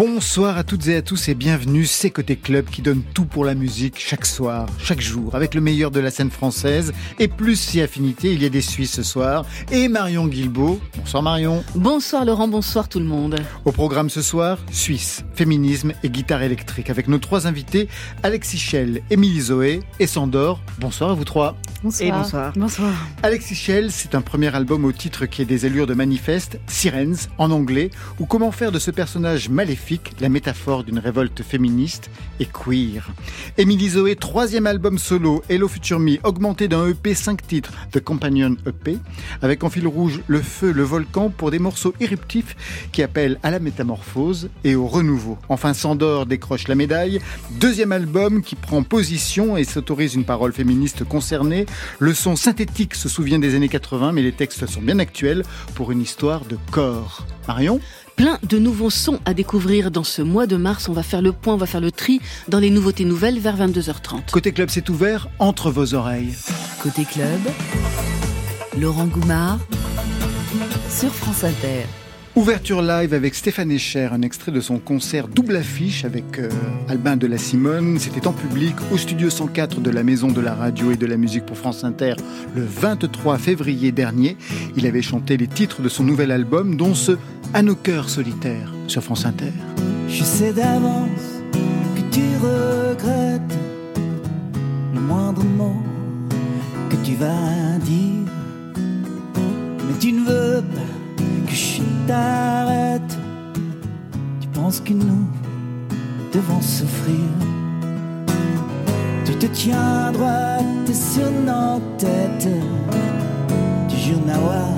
Bonsoir à toutes et à tous et bienvenue, c'est Côté Club qui donne tout pour la musique chaque soir, chaque jour, avec le meilleur de la scène française et plus si affinité, il y a des Suisses ce soir et Marion Guilbeault. Bonsoir Marion. Bonsoir Laurent, bonsoir tout le monde. Au programme ce soir, Suisse, féminisme et guitare électrique avec nos trois invités, Alexis Schell, Émilie Zoé et Sandor. Bonsoir à vous trois. Bonsoir. Et bonsoir. Bonsoir. Alexis Schell, c'est un premier album au titre qui est des allures de manifeste, Sirens en anglais, ou comment faire de ce personnage maléfique la métaphore d'une révolte féministe et queer. Émilie Zoé, troisième album solo, Hello Future Me, augmenté d'un EP 5 titres, The Companion EP, avec en fil rouge le feu, le volcan pour des morceaux éruptifs qui appellent à la métamorphose et au renouveau. Enfin, Sandor décroche la médaille, deuxième album qui prend position et s'autorise une parole féministe concernée. Le son synthétique se souvient des années 80, mais les textes sont bien actuels pour une histoire de corps. Marion? Plein de nouveaux sons à découvrir dans ce mois de mars. On va faire le point, on va faire le tri dans les nouveautés nouvelles vers 22h30. Côté club, c'est ouvert entre vos oreilles. Côté club, Laurent Goumard sur France Inter. Ouverture live avec Stéphane Echer, un extrait de son concert double affiche avec euh, Albin de la Simone. C'était en public au studio 104 de la Maison de la Radio et de la Musique pour France Inter le 23 février dernier. Il avait chanté les titres de son nouvel album, dont ce À nos cœurs solitaires sur France Inter. Je sais d'avance que tu regrettes le moindre mot que tu vas dire, mais tu ne veux pas que je Tu penses que nous devons souffrir. Tu te tiens droite sur nos têtes. Tu jures n'avoir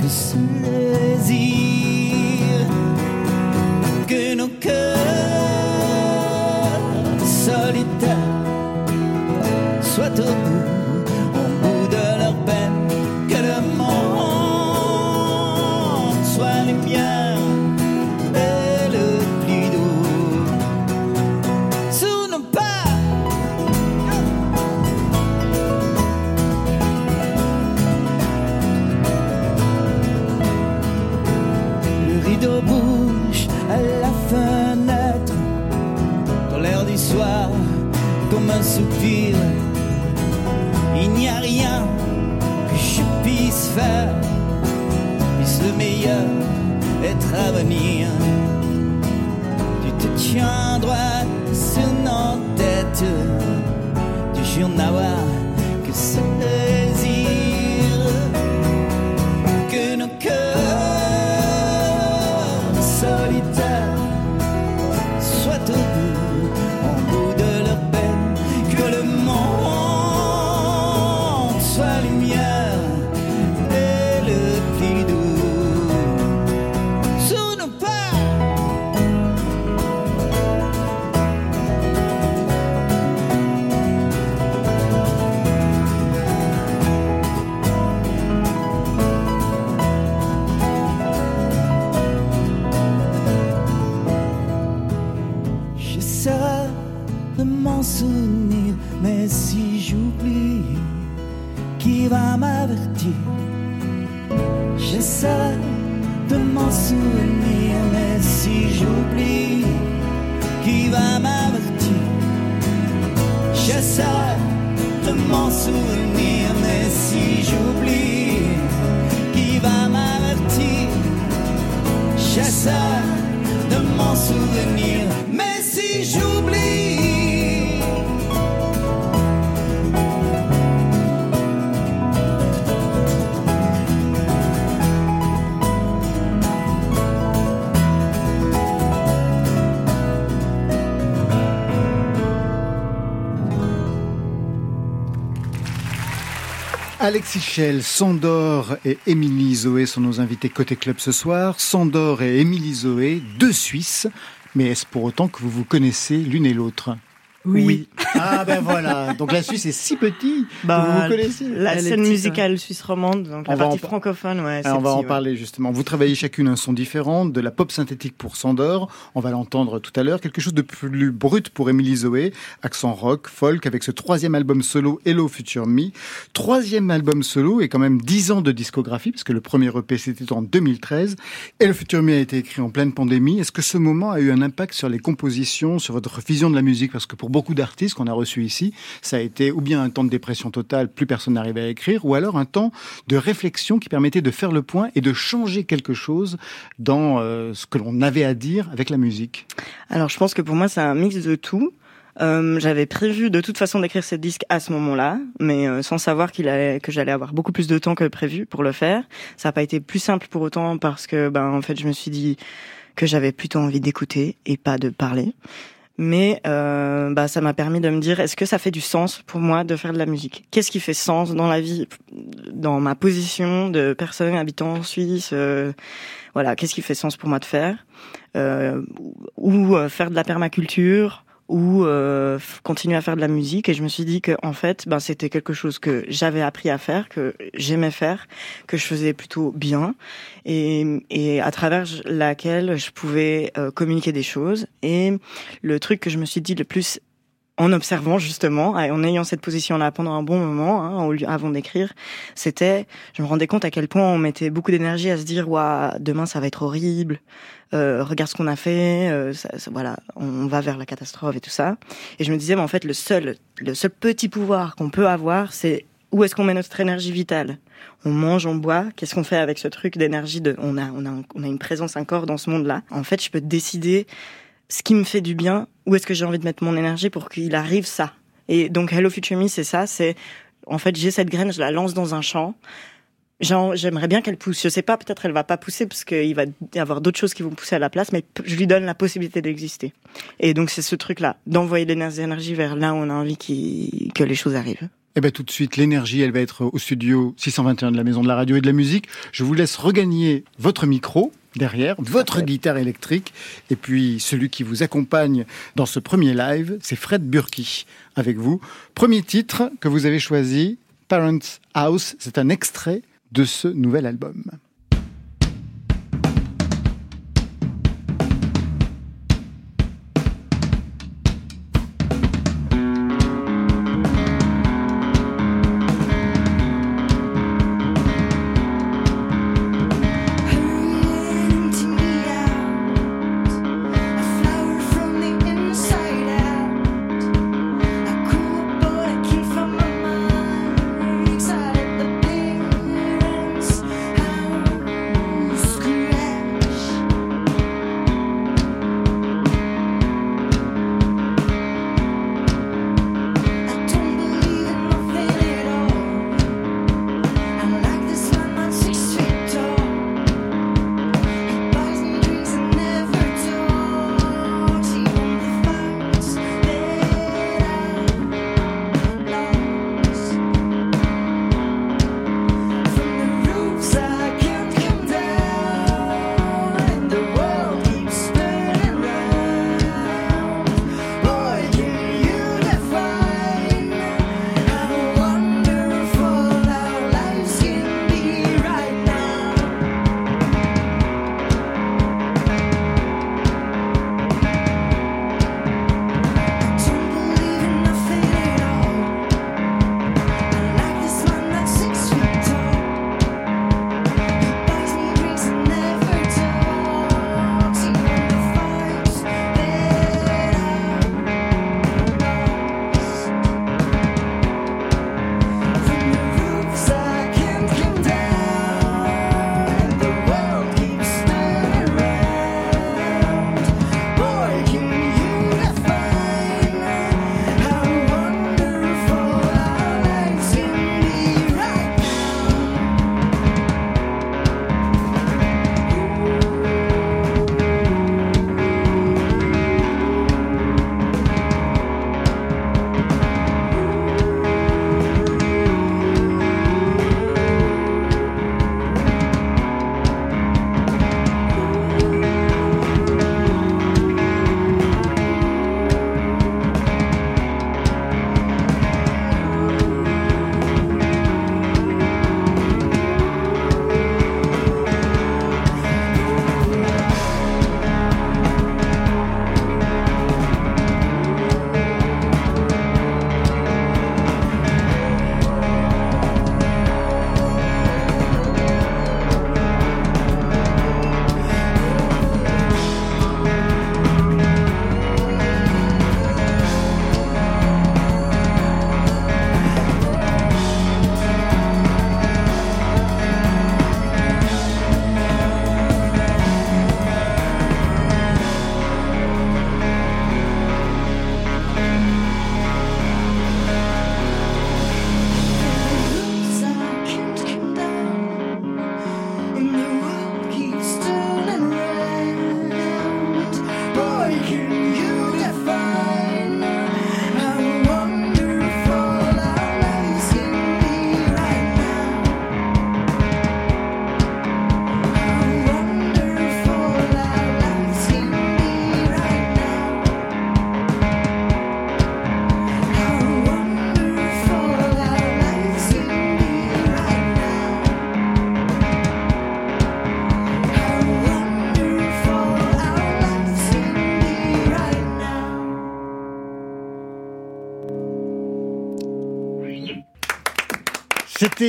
que ce désir. Que nos cœurs solitaires soient au être Alexis Schell, Sandor et Émilie Zoé sont nos invités côté club ce soir. Sandor et Émilie Zoé, deux Suisses. Mais est-ce pour autant que vous vous connaissez l'une et l'autre? Oui. Ah ben voilà, donc la Suisse est si petit, Bah, vous connaissez. La scène petite, musicale suisse romande, donc On la partie en- francophone, ouais. Alors, on va petit, en ouais. parler justement. Vous travaillez chacune un son différent, de la pop synthétique pour Sandor, on va l'entendre tout à l'heure, quelque chose de plus brut pour Émilie Zoé, accent rock, folk, avec ce troisième album solo Hello Future Me. Troisième album solo et quand même dix ans de discographie, parce que le premier EP c'était en 2013. Hello Future Me a été écrit en pleine pandémie. Est-ce que ce moment a eu un impact sur les compositions, sur votre vision de la musique? Parce que pour beaucoup d'artistes qu'on a reçus ici, ça a été ou bien un temps de dépression totale, plus personne n'arrivait à écrire, ou alors un temps de réflexion qui permettait de faire le point et de changer quelque chose dans euh, ce que l'on avait à dire avec la musique. Alors, je pense que pour moi, c'est un mix de tout. Euh, j'avais prévu de toute façon d'écrire ce disque à ce moment-là, mais euh, sans savoir qu'il allait, que j'allais avoir beaucoup plus de temps que prévu pour le faire. Ça n'a pas été plus simple pour autant parce que, ben, en fait, je me suis dit que j'avais plutôt envie d'écouter et pas de parler. Mais euh, bah, ça m'a permis de me dire est-ce que ça fait du sens pour moi de faire de la musique? Qu'est-ce qui fait sens dans la vie, dans ma position de personne habitant en Suisse euh, Voilà, qu'est-ce qui fait sens pour moi de faire? Euh, Ou euh, faire de la permaculture? Ou euh, continuer à faire de la musique. Et je me suis dit que en fait ben c'était quelque chose que j'avais appris à faire que j'aimais faire que je faisais plutôt bien et, et à travers laquelle je pouvais euh, communiquer des choses. Et le truc que je me suis dit le plus en observant justement, en ayant cette position-là pendant un bon moment, hein, avant d'écrire, c'était, je me rendais compte à quel point on mettait beaucoup d'énergie à se dire, ouah, demain ça va être horrible, euh, regarde ce qu'on a fait, euh, ça- ça- voilà, on va vers la catastrophe et tout ça. Et je me disais, mais en fait, le seul, le seul petit pouvoir qu'on peut avoir, c'est où est-ce qu'on met notre énergie vitale? On mange, on boit. Qu'est-ce qu'on fait avec ce truc d'énergie de On a, on a, on a une présence, un corps dans ce monde-là. En fait, je peux décider ce qui me fait du bien. Où est-ce que j'ai envie de mettre mon énergie pour qu'il arrive ça? Et donc, Hello Future Me, c'est ça. C'est en fait, j'ai cette graine, je la lance dans un champ. J'aimerais bien qu'elle pousse. Je sais pas, peut-être elle va pas pousser parce qu'il va y avoir d'autres choses qui vont pousser à la place, mais je lui donne la possibilité d'exister. Et donc c'est ce truc-là, d'envoyer de l'énergie vers là où on a envie que les choses arrivent. Eh ben tout de suite, l'énergie, elle va être au studio 621 de la Maison de la Radio et de la Musique. Je vous laisse regagner votre micro derrière, votre guitare électrique, et puis celui qui vous accompagne dans ce premier live, c'est Fred Burki avec vous. Premier titre que vous avez choisi, Parents House, c'est un extrait de ce nouvel album.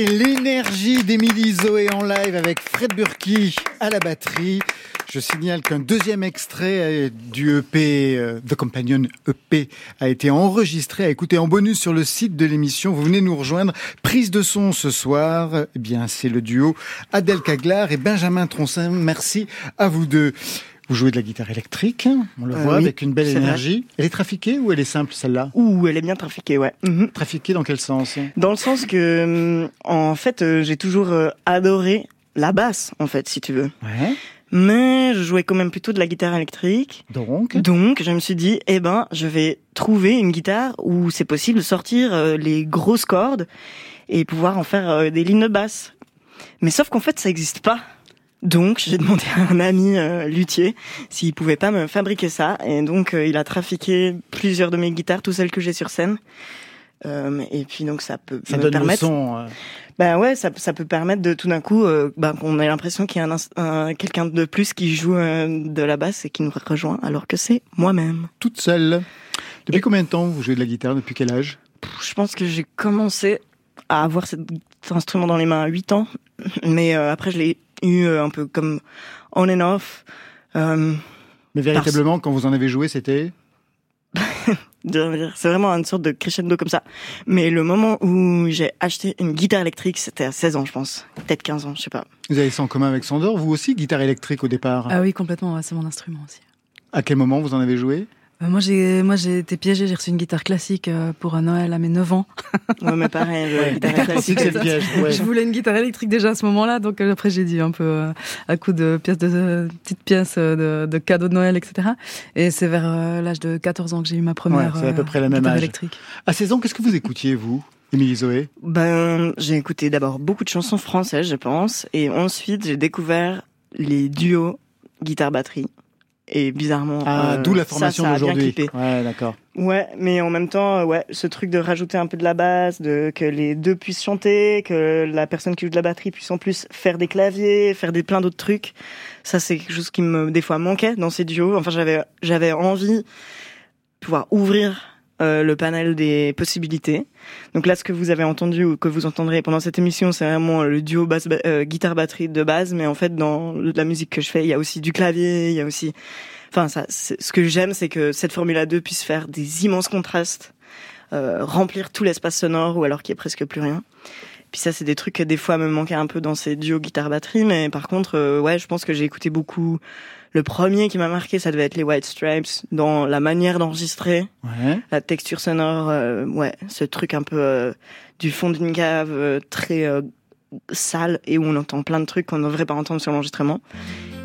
L'énergie d'Émilie Zoé en live avec Fred Burki à la batterie. Je signale qu'un deuxième extrait du EP, euh, The Companion EP, a été enregistré, à écouter en bonus sur le site de l'émission. Vous venez nous rejoindre. Prise de son ce soir, eh bien, c'est le duo Adèle Caglar et Benjamin Troncin. Merci à vous deux. Vous jouez de la guitare électrique, on le Euh, voit, oui, avec une belle vrai. énergie. Elle est trafiquée ou elle est simple, celle-là? Ouh, elle est bien trafiquée, ouais. Mhm. Trafiquée dans quel sens? Dans le sens que, hum, en fait, euh, j'ai toujours euh, adoré la basse, en fait, si tu veux. Ouais. Mais je jouais quand même plutôt de la guitare électrique. Donc, Donc, je me suis dit, eh ben, je vais trouver une guitare où c'est possible de sortir euh, les grosses cordes et pouvoir en faire euh, des lignes de basse. Mais sauf qu'en fait, ça n'existe pas. Donc, j'ai demandé à un ami euh, luthier s'il pouvait pas me fabriquer ça. Et donc, euh, il a trafiqué plusieurs de mes guitares, toutes celles que j'ai sur scène. Euh, et puis, donc, ça peut ça me donne le permettre son. euh, bah ouais, ça, ça peut permettre de tout d'un coup, euh, bah, qu'on ait l'impression qu'il y a un, un- quelqu'un de plus qui joue euh, de la basse et qui nous rejoint, alors que c'est moi-même. toute seule. Depuis Et- combien de temps vous jouez de la guitare? Depuis quel âge? Je pense que j'ai commencé à avoir cet instrument dans les mains à 8 ans, mais euh, après je l'ai eu euh, un peu comme on and off. Euh, Mais véritablement, quand vous en avez joué, c'était c'est vraiment une sorte de crescendo comme ça. Mais le moment où j'ai acheté une guitare électrique, c'était à 16 ans, je pense. Peut-être 15 ans, je sais pas. Vous avez ça en commun avec Sandor, vous aussi, guitare électrique au départ. Ah oui, complètement, c'est mon instrument aussi. À quel moment vous en avez joué? Euh, moi, j'ai, moi, j'ai été piégée, j'ai reçu une guitare classique euh, pour un Noël à mes 9 ans. Ouais, mais pareil, la Ouais, guitare guitare classique, c'est le piège. ouais. Je voulais une guitare électrique déjà à ce moment-là, donc euh, après j'ai dit un peu euh, à coup de pièces de euh, petites pièces euh, de, de cadeaux de Noël, etc. Et c'est vers euh, l'âge de 14 ans que j'ai eu ma première Ouais, c'est à peu euh, près le même guitare âge. électrique. À 16 ans, qu'est-ce que vous écoutiez, vous, Émilie Zoé? Ben, j'ai écouté d'abord beaucoup de chansons françaises, je pense, et ensuite j'ai découvert les duos guitare-batterie. Et bizarrement, Ah, euh, d'où la formation d'aujourd'hui. Ouais, d'accord. Ouais, mais en même temps, euh, ouais, ce truc de rajouter un peu de la basse, de que les deux puissent chanter, que la personne qui joue de la batterie puisse en plus faire des claviers, faire des plein d'autres trucs. Ça, c'est quelque chose qui me des fois manquait dans ces duos. Enfin, j'avais j'avais envie de pouvoir ouvrir euh, le panel des possibilités. Donc là, ce que vous avez entendu ou que vous entendrez pendant cette émission, c'est vraiment le duo euh, guitare batterie de base. Mais en fait, dans la musique que je fais, il y a aussi du clavier, il y a aussi Enfin, ça, ce que j'aime, c'est que cette Formule 2 puisse faire des immenses contrastes, euh, remplir tout l'espace sonore ou alors qu'il n'y ait presque plus rien. Puis ça, c'est des trucs que des fois me manquaient un peu dans ces duos guitare-batterie, mais par contre, euh, ouais, je pense que j'ai écouté beaucoup. Le premier qui m'a marqué, ça devait être les White Stripes, dans la manière d'enregistrer, Ouais. la texture sonore, euh, ouais, ce truc un peu euh, du fond d'une cave, euh, très euh, sale, et où on entend plein de trucs qu'on ne devrait pas entendre sur l'enregistrement.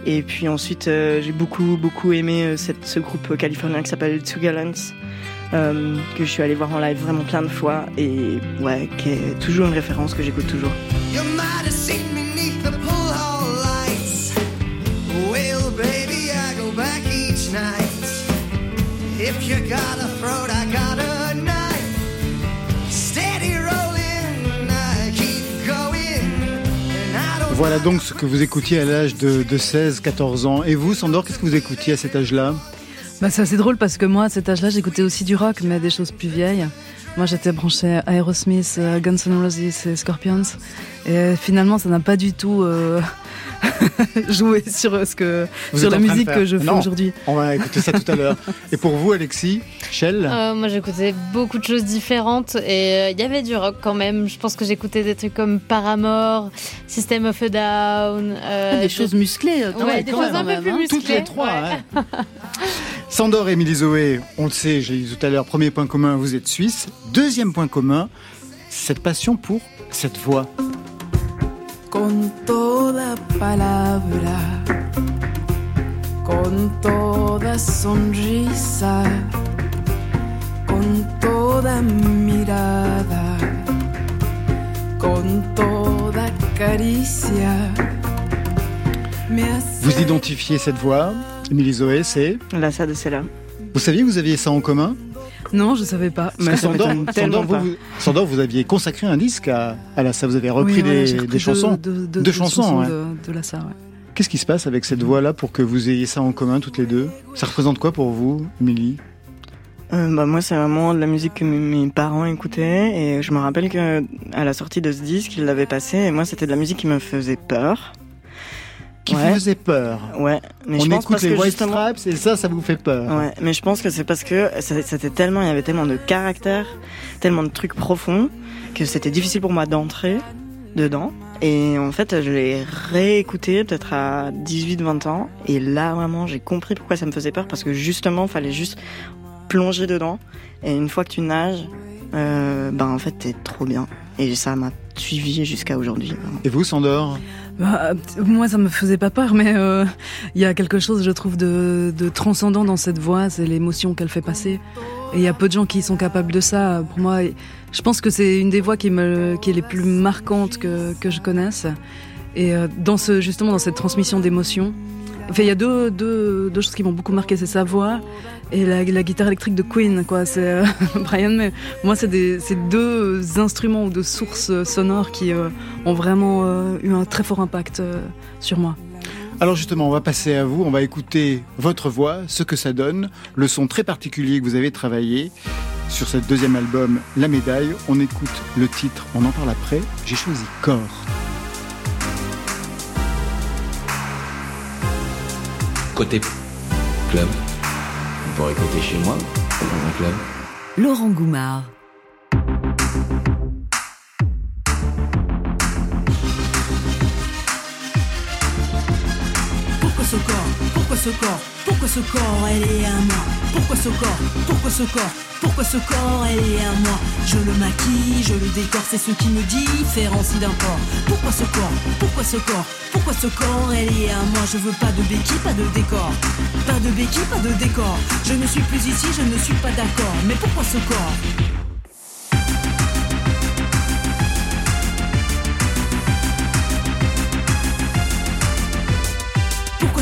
Et puis ensuite, euh, j'ai beaucoup, beaucoup aimé euh, cette, ce groupe californien qui s'appelle Two Gallants, euh, que je suis allé voir en live vraiment plein de fois, et ouais, qui est toujours une référence que j'écoute toujours. You If you got a throat, I got a knife. Steady rolling, I keep going. And I don't Voilà donc ce que vous écoutiez à l'âge de, de 16, 14 ans. Et vous, Sandor, qu'est-ce que vous écoutiez à cet âge-là? Bah, c'est assez drôle parce que moi, à cet âge-là, j'écoutais aussi du rock, mais des choses plus vieilles. Moi, j'étais branchée à Aerosmith, euh, Guns N' Roses et Scorpions. Et finalement, ça n'a pas du tout euh, joué sur euh, ce que Vous sur la musique que je fais aujourd'hui. On va écouter ça tout à l'heure. Et pour vous, Alexis, Shell Euh, moi j'écoutais beaucoup de choses différentes et euh, il y avait du rock quand même. Je pense que j'écoutais des trucs comme Paramore, System of a Down. euh, Ah, des choses musclées. Ouais, des choses un même, peu plus hein. musclées. Toutes les trois. ouais. hein. Sandor et Émilie Zoé, on le sait, j'ai dit tout à l'heure, premier point commun, vous êtes suisse. Deuxième point commun, cette passion pour cette voix. con toda palabra, con toda sonrisa, con toda mirada, con toda caricia. Me hace Vous identifiez cette voix, Émilie Zoé, c'est... Là, ça, c'est là. Vous saviez que vous aviez ça en commun? Non, je savais pas. Ça Sandor, Sandor, vous, vous- Sandor, vous aviez consacré un disque à, à la ça, vous avez repris Oui, des, des chansons. deux- deux- Deux chansons, ouais. de, de Lassa, ouais. Qu'est-ce qui se passe avec cette voix-là pour que vous ayez ça en commun toutes les deux? Ça représente quoi pour vous, Émilie? Euh, bah moi c'est vraiment de la musique que mes- mes parents écoutaient et je me rappelle que à la sortie de ce disque ils l'avaient passé et moi c'était de la musique qui me faisait peur. Qui Ouais. vous faisait peur Ouais, mais On je pense écoute parce les que White justement Stripes et ça, ça vous fait peur. Ouais, mais je pense que c'est parce que c'était tellement, il y avait tellement de caractère, tellement de trucs profonds, que c'était difficile pour moi d'entrer dedans. Et en fait, je l'ai réécouté peut-être à 18-20 ans. Et là, vraiment, j'ai compris pourquoi ça me faisait peur, parce que justement, fallait juste plonger dedans. Et une fois que tu nages, euh, ben en fait, t'es trop bien. Et ça m'a suivi jusqu'à aujourd'hui. Et vous, Sandor? Bah, moi, ça me faisait pas peur, mais euh, il y a quelque chose, je trouve, de, de transcendant dans cette voix. C'est l'émotion qu'elle fait passer. Et il y a peu de gens qui sont capables de ça. Pour moi, je pense que c'est une des voix qui me, qui est les plus marquantes que, que je connaisse. Et euh, dans ce, justement, dans cette transmission d'émotions. Enfin, il y a deux, deux, choses qui m'ont beaucoup marqué, c'est sa voix et la, guitare électrique de Queen, quoi. C'est euh, Brian May. Moi, c'est deux instruments ou deux sources sonores qui euh, ont vraiment euh, eu un très fort impact sur moi. Alors justement, on va passer à vous, on va écouter votre voix, ce que ça donne, le son très particulier que vous avez travaillé sur ce deuxième album, La Médaille. On écoute le titre, on en parle après. J'ai choisi Corps. Côté club, on pourrait écouter chez moi, dans un club. Laurent Goumard. Pourquoi ce corps? Pourquoi ce corps? Pourquoi ce corps Elle est à moi. Pourquoi ce corps Pourquoi ce corps Pourquoi ce corps Elle est à moi. Je le maquille, je le décore, c'est ce qui me différencie d'un corps. Pourquoi ce corps Pourquoi ce corps Pourquoi ce corps Elle est à moi. Je veux pas de béquille, pas de décor. Pas de béquille, pas de décor. Je ne suis plus ici, je ne suis pas d'accord. Mais pourquoi ce corps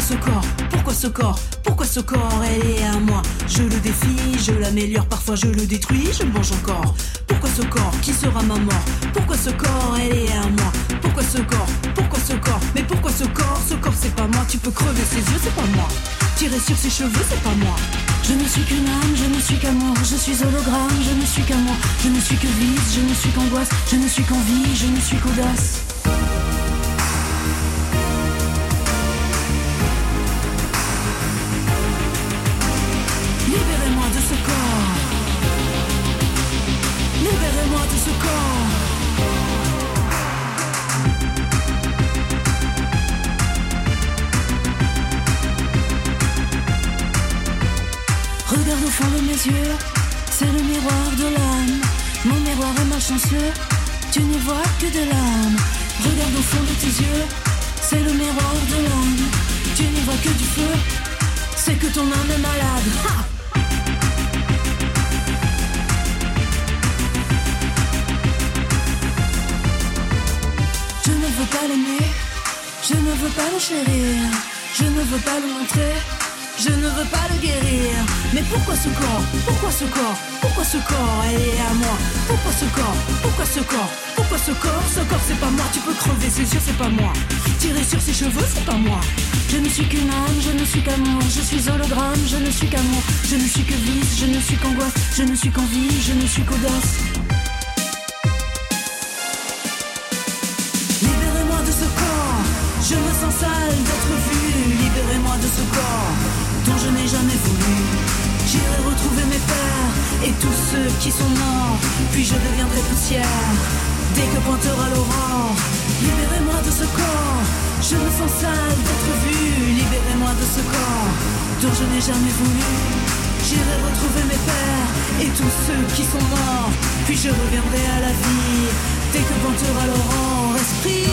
ce corps? Pourquoi ce corps? Pourquoi ce corps? Elle est à moi. Je le défie, je l'améliore, parfois je le détruis, je mange encore. Pourquoi ce corps? Qui sera ma mort? Pourquoi ce corps? Elle est à moi. Pourquoi ce corps? Pourquoi ce corps? Mais pourquoi ce corps? Ce corps c'est pas moi. Tu peux crever ses yeux, c'est pas moi. Tirer sur ses cheveux, c'est pas moi. Je ne suis qu'une âme, je ne suis qu'amour, je suis hologramme, je ne suis qu'amour, je ne suis que vice, je ne suis qu'angoisse, je ne suis qu'envie, je ne suis qu'audace. C'est le miroir de l'âme. Tu n'y vois que du feu, c'est que ton âme est malade. Je ne veux pas l'aimer, je ne veux pas le chérir, je ne veux pas le montrer, je ne veux pas le guérir. Mais pourquoi ce corps? Pourquoi ce corps? Pourquoi ce corps? Elle est à moi. Pourquoi ce corps? Pourquoi ce corps? Ce corps Ce corps c'est pas moi, tu peux crever, c'est sûr c'est pas moi. Tirer sur ses cheveux, c'est pas moi. Je ne suis qu'une âme, je ne suis qu'amour, je suis hologramme, je ne suis qu'amour, je ne suis que vice, je ne suis qu'angoisse, je ne suis qu'envie, je ne suis qu'audace. Libérez-moi de ce corps, je me sens sale d'être vu. Libérez-moi de ce corps dont je n'ai jamais voulu. J'irai retrouver mes pères et tous ceux qui sont morts, puis je deviendrai poussière dès que pointera l'aurore. Libérez-moi de ce corps, je me sens sale d'être vu. Libérez-moi de ce corps dont je n'ai jamais voulu. J'irai retrouver mes pères et tous ceux qui sont morts, puis je reviendrai à la vie dès que pointera l'aurore. Esprit,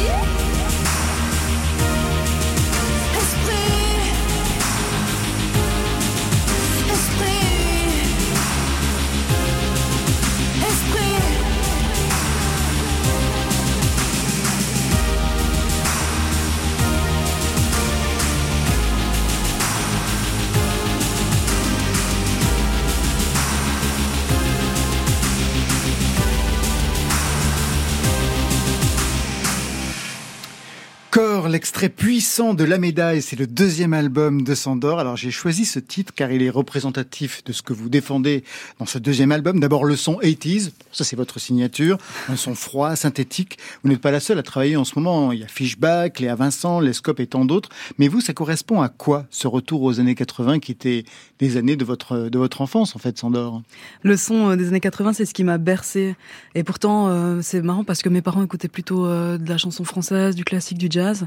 L'extrait puissant de La Médaille, c'est le deuxième album de Sandor. Alors j'ai choisi ce titre car il est représentatif de ce que vous défendez dans ce deuxième album. D'abord le son 80s, ça c'est votre signature, un son froid, synthétique. Vous n'êtes pas la seule à travailler en ce moment. Il y a Fishback, Léa Vincent, Les Scopes et tant d'autres. Mais vous, ça correspond à quoi ce retour aux années 80 qui étaient des années de votre, de votre enfance en fait, Sandor? Le son euh, des années 80, c'est ce qui m'a bercé. Et pourtant, euh, c'est marrant parce que mes parents écoutaient plutôt euh, de la chanson française, du classique, du jazz.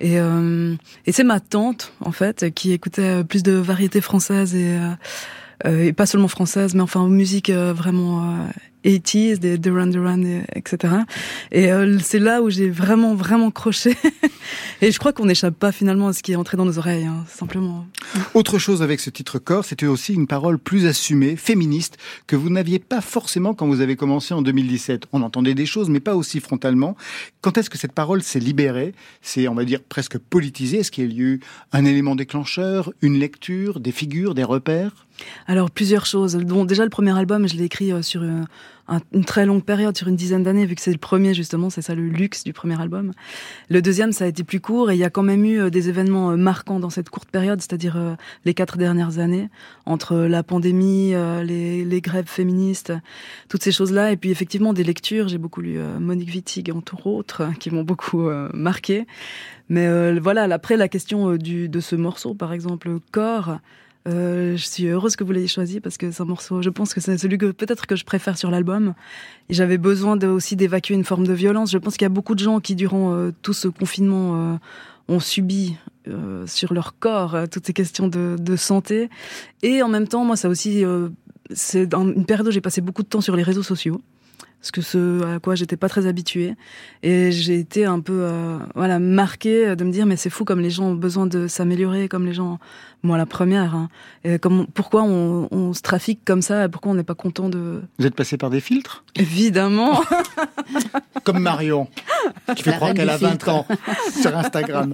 Et, euh, c'est ma tante, en fait, qui écoutait plus de variétés françaises et, euh, euh, et pas seulement françaises, mais enfin musique euh, vraiment euh, 80s, des Duran Duran, et- etc. Et euh, c'est là où j'ai vraiment, vraiment croché. et je crois qu'on n'échappe pas finalement à ce qui est entré dans nos oreilles, hein, simplement. Autre chose avec ce titre corps, c'était aussi une parole plus assumée, féministe, que vous n'aviez pas forcément quand vous avez commencé en 2017. On entendait des choses, mais pas aussi frontalement. Quand est-ce que cette parole s'est libérée? C'est, on va dire, presque politisé. Est-ce qu'il y a eu un élément déclencheur, une lecture, des figures, des repères? Alors plusieurs choses. Bon, déjà le premier album, je l'ai écrit euh, sur euh, un- une très longue période, sur une dizaine d'années, vu que c'est le premier justement, c'est ça le luxe du premier album. Le deuxième, ça a été plus court et il y a quand même eu euh, des événements euh, marquants dans cette courte période, c'est-à-dire euh, les quatre dernières années, entre la pandémie, les, grèves féministes, toutes ces choses-là, et puis effectivement des lectures. J'ai beaucoup lu euh, Monique Wittig, entre autres, qui m'ont beaucoup marqué. Mais voilà, après la question du, de ce morceau, par exemple, Corps. Euh, je suis heureuse que vous l'ayez choisi parce que c'est un morceau, je pense que c'est celui que peut-être que je préfère sur l'album. J'avais besoin de, aussi d'évacuer une forme de violence. Je pense qu'il y a beaucoup de gens qui, durant euh, tout ce confinement, euh, ont subi euh, sur leur corps euh, toutes ces questions de, de santé. Et en même temps, moi, ça aussi, c'est dans une période où j'ai passé beaucoup de temps sur les réseaux sociaux. Parce que ce à quoi j'étais pas très habituée. Et j'ai été un peu, euh, voilà, marquée de me dire, mais c'est fou comme les gens ont besoin de s'améliorer, comme les gens, moi la première, hein. Et comme, pourquoi on, on se trafique comme ça, pourquoi on n'est pas content de... Vous êtes passé par des filtres? Évidemment Comme Marion, qui fait croire qu'elle a 20 filtre. ans sur Instagram.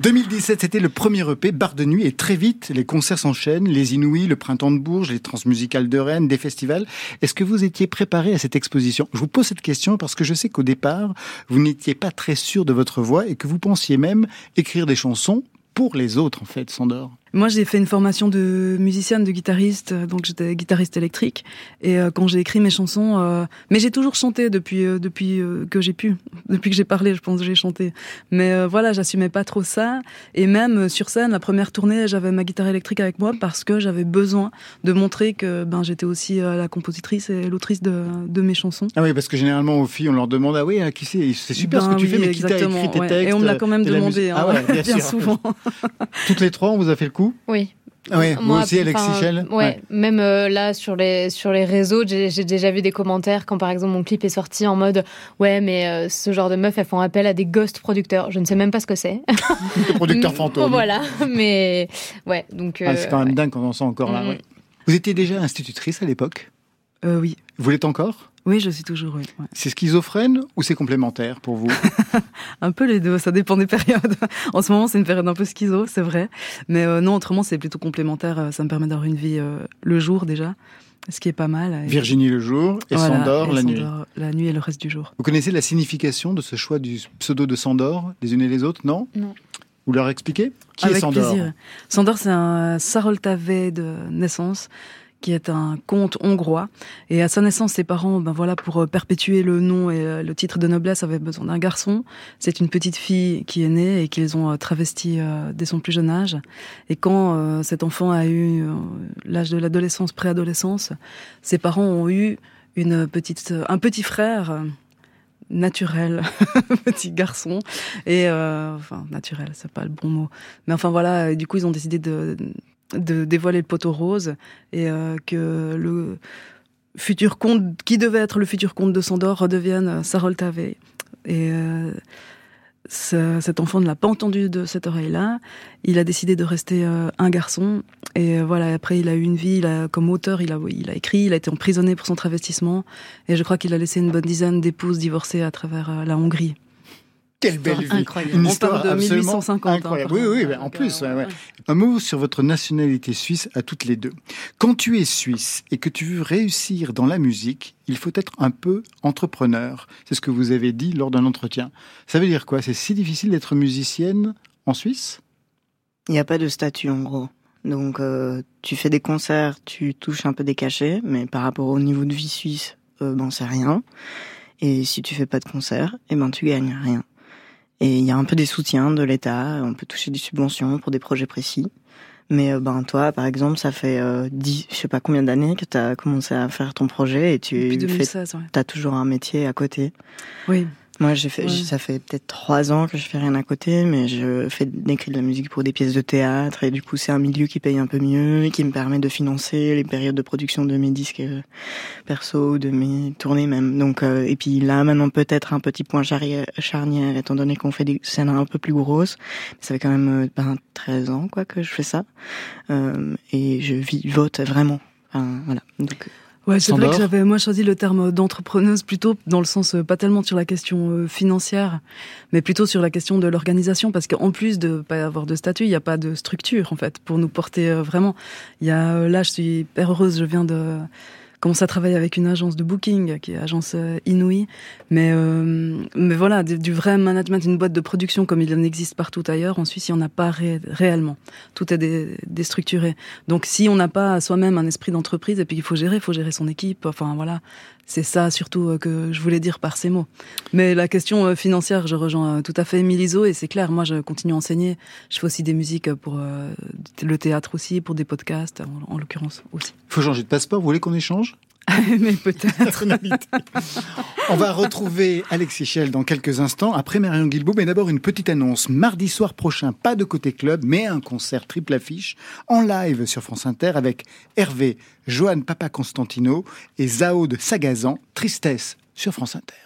2017, c'était le premier EP, Bar de Nuit, et très vite, les concerts s'enchaînent, les Inouïs, le Printemps de Bourges, les Transmusicales de Rennes, des festivals. Est-ce que vous étiez préparé à cette exposition? Je vous pose cette question parce que je sais qu'au départ, vous n'étiez pas très sûr de votre voix et que vous pensiez même écrire des chansons pour les autres, en fait, Sandor. Moi, j'ai fait une formation de musicienne, de guitariste, euh, donc j'étais guitariste électrique. Et euh, quand j'ai écrit mes chansons, euh, mais j'ai toujours chanté depuis euh, depuis que j'ai pu, depuis que j'ai parlé, je pense que j'ai chanté. Mais voilà, j'assumais pas trop ça. Et même sur scène, la première tournée, j'avais ma guitare électrique avec moi parce que j'avais besoin de montrer que ben j'étais aussi la compositrice et l'autrice de, de mes chansons. Ah oui, parce que généralement aux filles, on leur demande ah oui, ah, qui c'est? C'est super ce Ben que tu oui, fais, mais qui t'a écrit tes ouais. textes Et on me l'a quand même demandé, hein, Ah ouais, bien, bien sûr. souvent. Toutes les trois, on vous a fait le coup Oui. Ah ouais, Moi, aussi, Alexis Schell ouais, même euh, là sur les sur les réseaux, j'ai déjà vu des commentaires quand par exemple mon clip est sorti en mode ouais mais euh, ce genre de meufs elles font appel à des ghost producteurs. Je ne sais même pas ce que c'est. Le producteur fantôme. voilà, mais ouais donc. Ah, c'est quand euh, même dingue qu'on en sent encore là. Ouais. Vous étiez déjà institutrice à l'époque? Euh, oui, Vous l'êtes encore? Oui, je suis toujours oui. ouais. C'est schizophrène ou c'est complémentaire pour vous? Un peu les deux, ça dépend des périodes. En ce moment, c'est une période un peu schizo, c'est vrai. Mais euh, non, autrement, c'est plutôt complémentaire. euh, Ça me permet d'avoir une vie euh, le jour déjà, ce qui est pas mal. Et- Virginie le jour et Voilà, Sandor et la nuit. Sandor la nuit et le reste du jour. Vous connaissez la signification de ce choix du pseudo de Sandor, les unes et les autres, non? Non. Vous leur expliquez? Qui Avec est Sandor plaisir. Sandor, c'est un Saroltave de naissance qui est un comte hongrois. Et à sa naissance, ses parents, ben voilà, pour euh, perpétuer le nom et euh, le titre de noblesse, avaient besoin d'un garçon. C'est une petite fille qui est née et qu'ils ont euh, travesti euh, dès son plus jeune âge. Et quand cet enfant a eu l'âge de l'adolescence, préadolescence, ses parents ont eu une petite, un petit frère naturel, petit garçon, et enfin naturel, c'est pas le bon mot, mais enfin voilà, du coup ils ont décidé de, de dévoiler le poteau rose et euh, que le futur comte, qui devait être le futur comte de Sandor, redevienne euh, Saroltave. Et euh, ce- cet enfant ne l'a pas entendu de cette oreille-là. Il a décidé de rester un garçon. Et voilà, après, il a eu une vie. Il a, comme auteur, il a, il a écrit, il a été emprisonné pour son travestissement. Et je crois qu'il a laissé une bonne dizaine d'épouses divorcées à travers la Hongrie. Quelle belle vie. incroyable. Une On histoire parle de absolument 1850, hein, incroyable. oui, oui, ben, en plus. euh, ouais, ouais. ouais. Un mot sur votre nationalité suisse à toutes les deux. Quand tu es suisse et que tu veux réussir dans la musique, il faut être un peu entrepreneur. C'est ce que vous avez dit lors d'un entretien. Ça veut dire quoi? C'est si difficile d'être musicienne en Suisse? Il n'y a pas de statut en gros. Donc euh, tu fais des concerts, tu touches un peu des cachets, mais par rapport au niveau de vie suisse, euh, ben c'est rien. Et si tu fais pas de concert, eh ben tu gagnes rien. Et il y a un peu des soutiens de l'État, on peut toucher des subventions pour des projets précis. Mais euh, ben toi, par exemple, ça fait euh, dix, je sais pas combien d'années que tu as commencé à faire ton projet et tu fais, 2016, ouais. t'as toujours un métier à côté. Oui. Moi, j'ai fait, Ouais. ça fait peut-être trois ans que je fais rien à côté, mais je fais d'écrire de la musique pour des pièces de théâtre et du coup, c'est un milieu qui paye un peu mieux et qui me permet de financer les périodes de production de mes disques euh, perso, de mes tournées même. Donc, euh, et puis là, maintenant, peut-être un petit point charnière, étant donné qu'on fait des scènes un peu plus grosses. Ça fait quand même euh, ben, 13 ans, quoi, que je fais ça. Euh, et je vis, vote vraiment. Enfin, voilà. Donc, Ouais, c'est vrai que j'avais moi choisi le terme d'entrepreneuse plutôt dans le sens euh, pas tellement sur la question euh, financière, mais plutôt sur la question de l'organisation parce qu'en plus de pas avoir de statut, il n'y a pas de structure en fait pour nous porter euh, vraiment. Il y a là, je suis hyper heureuse, je viens de commencer à travailler avec une agence de booking qui est agence euh, Inouï, mais euh, mais voilà du, vrai management, une boîte de production comme il en existe partout ailleurs. En Suisse, il n'y en a pas ré- réellement. Tout est dé- déstructuré. Donc si on n'a pas soi-même un esprit d'entreprise et puis il faut gérer, il faut gérer son équipe. Enfin voilà, c'est ça surtout euh, que je voulais dire par ces mots. Mais la question euh, financière, je rejoins tout à fait Émilie Zo et c'est clair. Moi, je continue à enseigner. Je fais aussi des musiques pour le théâtre aussi, pour des podcasts en l'occurrence aussi. Il faut changer de passeport. Vous voulez qu'on échange? On va retrouver Alexis Schell dans quelques instants, après Marion Guilbault, mais d'abord une petite annonce. Mardi soir prochain, pas de côté club, mais un concert triple affiche en live sur France Inter avec Hervé, Johan Papa Constantino et Zao de Sagazan, Tristesse sur France Inter.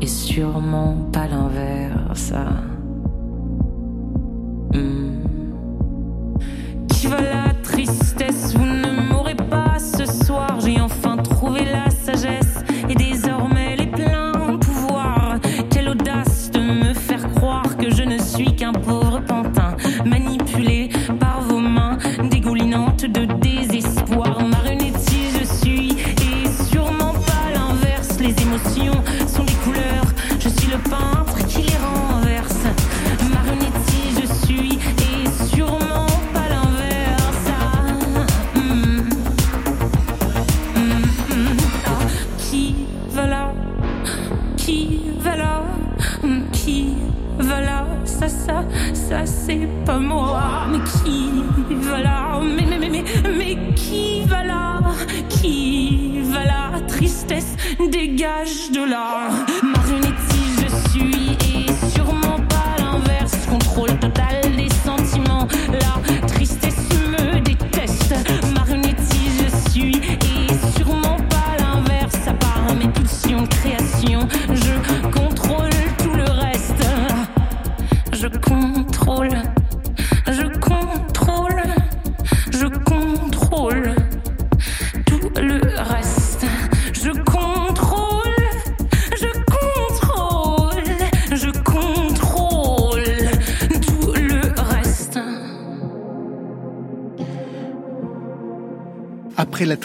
et sûrement pas l'inverse. Hmm. Qui va la tristesse Vous ne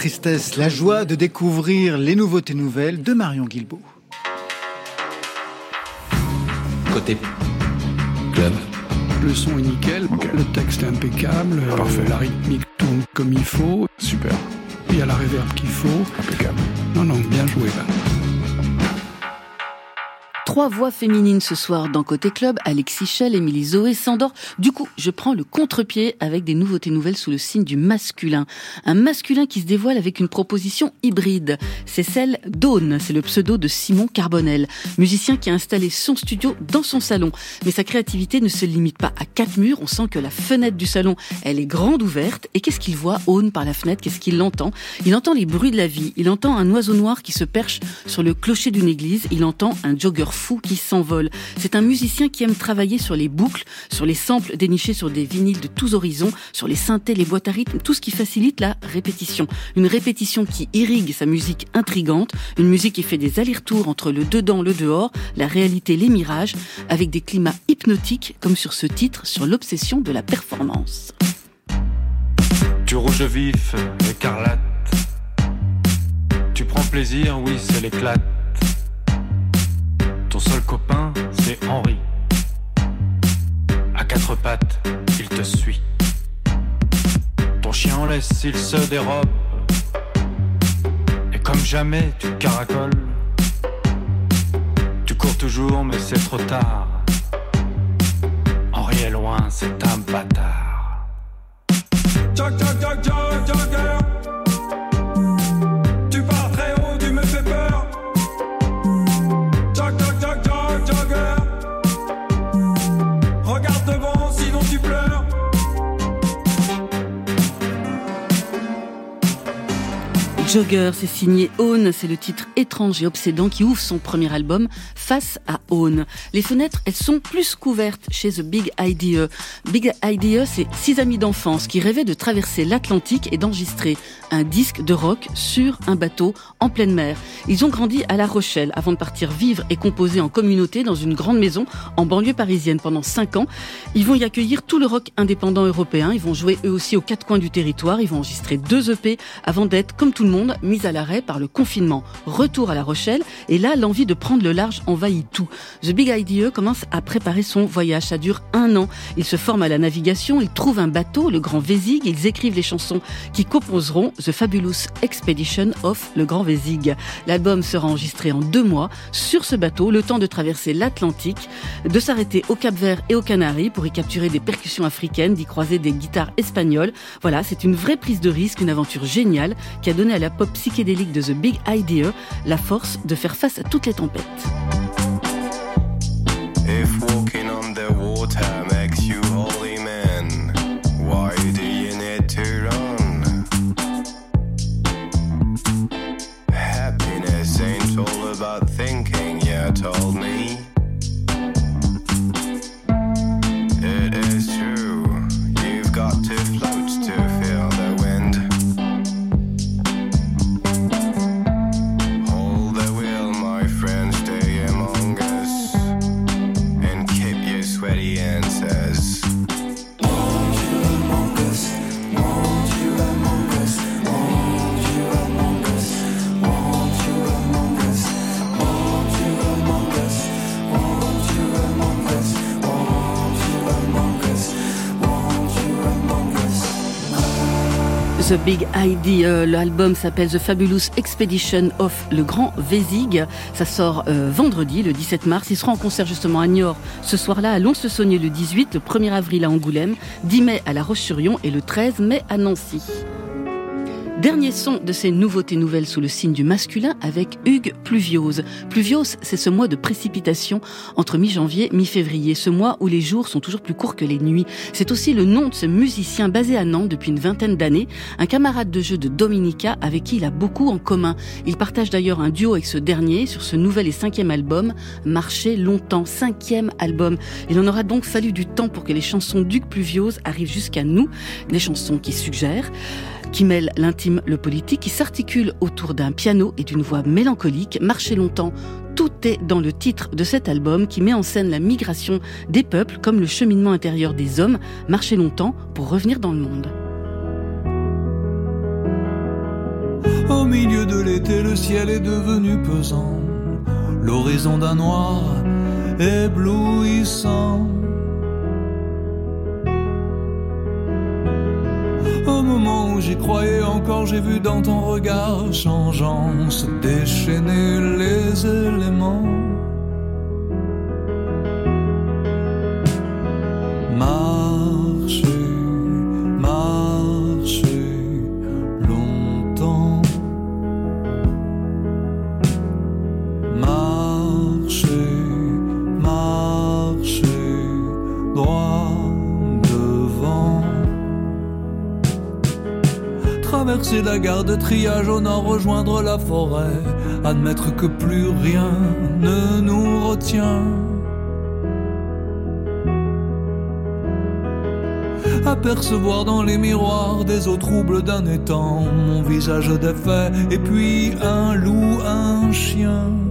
tristesse, la joie de découvrir les nouveautés nouvelles de Marion Guilbault. Côté club. Le son est nickel, le texte est impeccable, euh, la rythmique tourne comme il faut. Trois voix féminines ce soir dans Côté Club, Alexis Schell, Émilie Zoé, Sandor. Du coup, je prends le contre-pied avec des nouveautés nouvelles sous le signe du masculin. Un masculin qui se dévoile avec une proposition hybride. C'est celle d'Aune, c'est le pseudo de Simon Carbonel, musicien qui a installé son studio dans son salon. Mais sa créativité ne se limite pas à quatre murs, on sent que la fenêtre du salon, elle est grande ouverte. Et qu'est-ce qu'il voit, Aune, par la fenêtre? Qu'est-ce qu'il entend? Il entend les bruits de la vie, il entend un oiseau noir qui se perche sur le clocher d'une église, il entend un jogger fou qui s'envole. C'est un musicien qui aime travailler sur les boucles, sur les samples dénichés sur des vinyles de tous horizons, sur les synthés, les boîtes à rythme, tout ce qui facilite la répétition. Une répétition qui irrigue sa musique intrigante, une musique qui fait des allers-retours entre le dedans, le dehors, la réalité, les mirages, avec des climats hypnotiques comme sur ce titre sur l'obsession de la performance. Du rouge vif, écarlate. Tu prends plaisir, oui, c'est l'éclate. Seul copain, c'est Henri. À quatre pattes, il te suit. Ton chien en laisse, il se dérobe. Et comme jamais, tu caracoles. Tu cours toujours, mais c'est trop tard. Henri est loin, c'est un bâtard. Jogger, c'est signé Own, c'est le titre étrange et obsédant qui ouvre son premier album face à Own. Les fenêtres, elles sont plus couvertes chez The Big Idea. Big Idea, c'est six amis d'enfance qui rêvaient de traverser l'Atlantique et d'enregistrer un disque de rock sur un bateau en pleine mer. Ils ont grandi à La Rochelle avant de partir vivre et composer en communauté dans une grande maison en banlieue parisienne pendant cinq ans. Ils vont y accueillir tout le rock indépendant européen. Ils vont jouer eux aussi aux quatre coins du territoire. Ils vont enregistrer deux EP avant d'être, comme tout le monde, mis à l'arrêt par le confinement. Retour à La Rochelle. Et là, l'envie de prendre le large envahit tout. The Big Idea commence à préparer son voyage. Ça dure un an. Ils se forment à la navigation. Ils trouvent un bateau, le Grand Vésig. Ils écrivent les chansons qui composeront The Fabulous Expedition of le Grand Vésig. L'album sera enregistré en deux mois sur ce bateau, le temps de traverser l'Atlantique, de s'arrêter au Cap Vert et aux Canaries pour y capturer des percussions africaines, d'y croiser des guitares espagnoles. Voilà, c'est une vraie prise de risque, une aventure géniale qui a donné à la pop psychédélique de The Big Idea la force de faire face à toutes les tempêtes. The Big Idea, l'album s'appelle The Fabulous Expedition of le Grand Vésig. Ça sort euh, vendredi, le 17 mars. Il sera en concert justement à Niort ce soir-là, à Lons-le-Saunier le 18, le 1er avril à Angoulême, 10 mai à La Roche-sur-Yon et le 13 mai à Nancy. Dernier son de ces nouveautés nouvelles sous le signe du masculin avec Hugues Pluviose. Pluviose, c'est ce mois de précipitation entre mi-janvier mi-février, ce mois où les jours sont toujours plus courts que les nuits. C'est aussi le nom de ce musicien basé à Nantes depuis une vingtaine d'années, un camarade de jeu de Dominica avec qui il a beaucoup en commun. Il partage d'ailleurs un duo avec ce dernier sur ce nouvel et cinquième album, Marcher longtemps, cinquième album. Il en aura donc fallu du temps pour que les chansons d'Hugues Pluviose arrivent jusqu'à nous, des chansons qui suggèrent qui mêle l'intime, le politique, qui s'articule autour d'un piano et d'une voix mélancolique. Marcher longtemps, tout est dans le titre de cet album qui met en scène la migration des peuples comme le cheminement intérieur des hommes. Marcher longtemps pour revenir dans le monde. Au milieu de l'été, le ciel est devenu pesant. L'horizon d'un noir éblouissant. Au moment où j'y croyais encore, j'ai vu dans ton regard changeant se déchaîner les éléments. Traverser la gare de triage au nord, rejoindre la forêt, admettre que plus rien ne nous retient. Apercevoir dans les miroirs des eaux troubles d'un étang mon visage défait et puis un loup, un chien.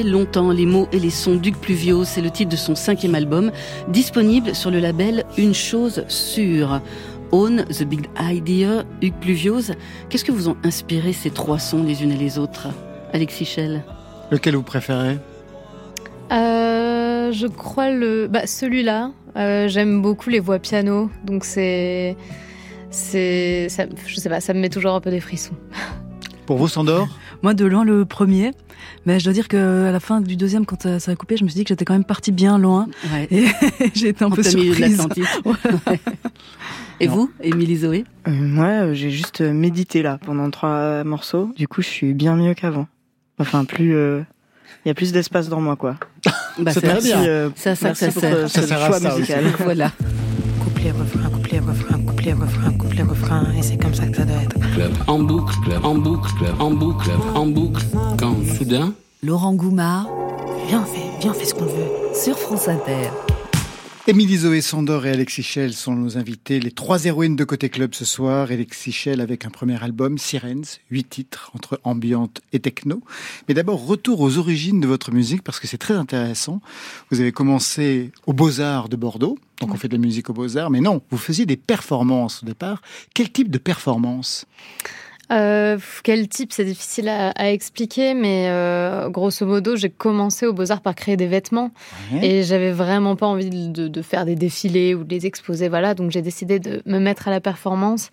Longtemps, les mots et les sons d'Hugues Pluvio, c'est le titre de son cinquième album, disponible sur le label Une chose sûre. Own, The Big Idea, Hugues Pluviose, qu'est-ce que vous ont inspiré ces trois sons les unes et les autres? Alexis Schell Lequel vous préférez? Euh, je crois le, bah, celui-là. Euh, J'aime beaucoup les voix piano, donc c'est, c'est, ça, je sais pas, ça me met toujours un peu des frissons. Pour vous, Sandor? Moi, de loin, le premier. Mais je dois dire que à la fin du deuxième, quand ça, ça a coupé, je me suis dit que j'étais quand même partie bien loin. Ouais. Et j'ai été un En peu de surprise. Et vous, Émilie Zoé? Euh, moi, euh, j'ai juste euh, médité là pendant trois morceaux. Du coup, je suis bien mieux qu'avant. Enfin, plus. euh, Il y a plus d'espace dans moi, quoi. Bah, C'est très bien. euh, ça merci ça pour, sert. euh, Ça ce sert à choix ça musical. Voilà. Couplet, refrain, couplet, refrain, couplet, refrain, couplet, refrain, et c'est comme ça que ça doit être. Club en boucle, club en boucle, club en boucle, club en boucle. Quand soudain, Laurent Goumard Viens, on fait, viens, on fait ce qu'on veut. sur France Inter. Émilie Zoé Sandor et Alexis Schell sont nos invités, les trois héroïnes de Côté Club ce soir. Alexis Schell avec un premier album, Sirens, huit titres entre ambiante et techno. Mais d'abord, retour aux origines de votre musique parce que c'est très intéressant. Vous avez commencé aux Beaux-Arts de Bordeaux, donc on fait de la musique aux Beaux-Arts, mais non, vous faisiez des performances au départ. Quel type de performance? Euh, quel type, c'est difficile à, à expliquer, mais euh, grosso modo, j'ai commencé au Beaux-Arts par créer des vêtements Ouais. et j'avais vraiment pas envie de, de faire des défilés ou de les exposer, voilà. Donc j'ai décidé de me mettre à la performance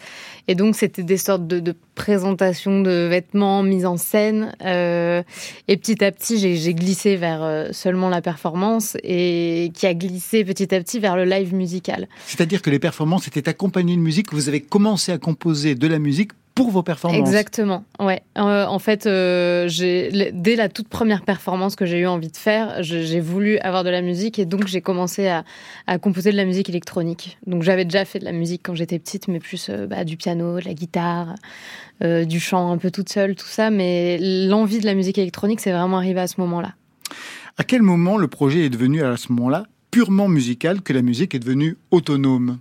et donc c'était des sortes de, de présentations de vêtements, mise en scène euh, et petit à petit j'ai glissé vers seulement la performance et qui a glissé petit à petit vers le live musical. C'est-à-dire que les performances étaient accompagnées de musique, vous avez commencé à composer de la musique pour vos performances. Exactement, ouais. Euh, en fait, euh, dès la toute première performance que j'ai eu envie de faire, j'ai voulu avoir de la musique et donc j'ai commencé à, à composer de la musique électronique. Donc j'avais déjà fait de la musique quand j'étais petite, mais plus euh, bah, du piano, de la guitare, euh, du chant un peu toute seule, tout ça. Mais l'envie de la musique électronique, c'est vraiment arrivé à ce moment-là. À quel moment le projet est devenu à ce moment-là purement musical que la musique est devenue autonome?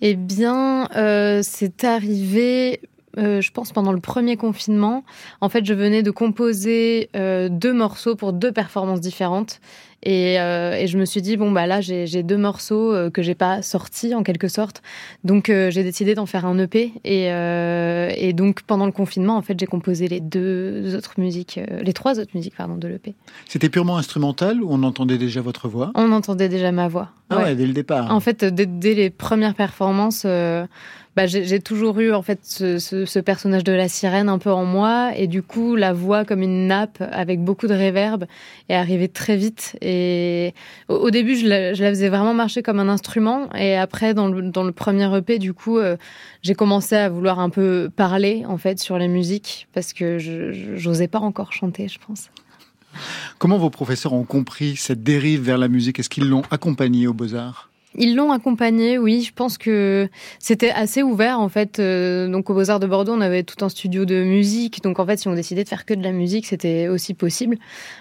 Eh bien, euh, c'est arrivé, euh, je pense, pendant le premier confinement. En fait, je venais de composer euh, deux morceaux pour deux performances différentes. Et, euh, et je me suis dit, bon, bah là, j'ai deux morceaux que j'ai pas sortis, en quelque sorte. Donc, j'ai décidé d'en faire un EP. Et, et donc, pendant le confinement, en fait, j'ai composé les deux autres musiques, les trois autres musiques, pardon, de l'EP. C'était purement instrumental ou on entendait déjà votre voix? On entendait déjà ma voix. Ah ouais, dès le départ. En fait, dès, dès les premières performances, bah, j'ai toujours eu en fait ce, personnage de la sirène un peu en moi, et du coup, la voix comme une nappe avec beaucoup de réverb est arrivée très vite. Et au, début, je la, faisais vraiment marcher comme un instrument, et après, dans le, premier EP, du coup, euh, j'ai commencé à vouloir un peu parler en fait sur la musique parce que je j'osais pas encore chanter, je pense. Comment vos professeurs ont compris cette dérive vers la musique? Est-ce qu'ils l'ont accompagné aux Beaux-Arts? Ils l'ont accompagné, oui. Je pense que c'était assez ouvert en fait. Euh, donc au Beaux Arts de Bordeaux, on avait tout un studio de musique. Donc en fait, si on décidait de faire que de la musique, c'était aussi possible.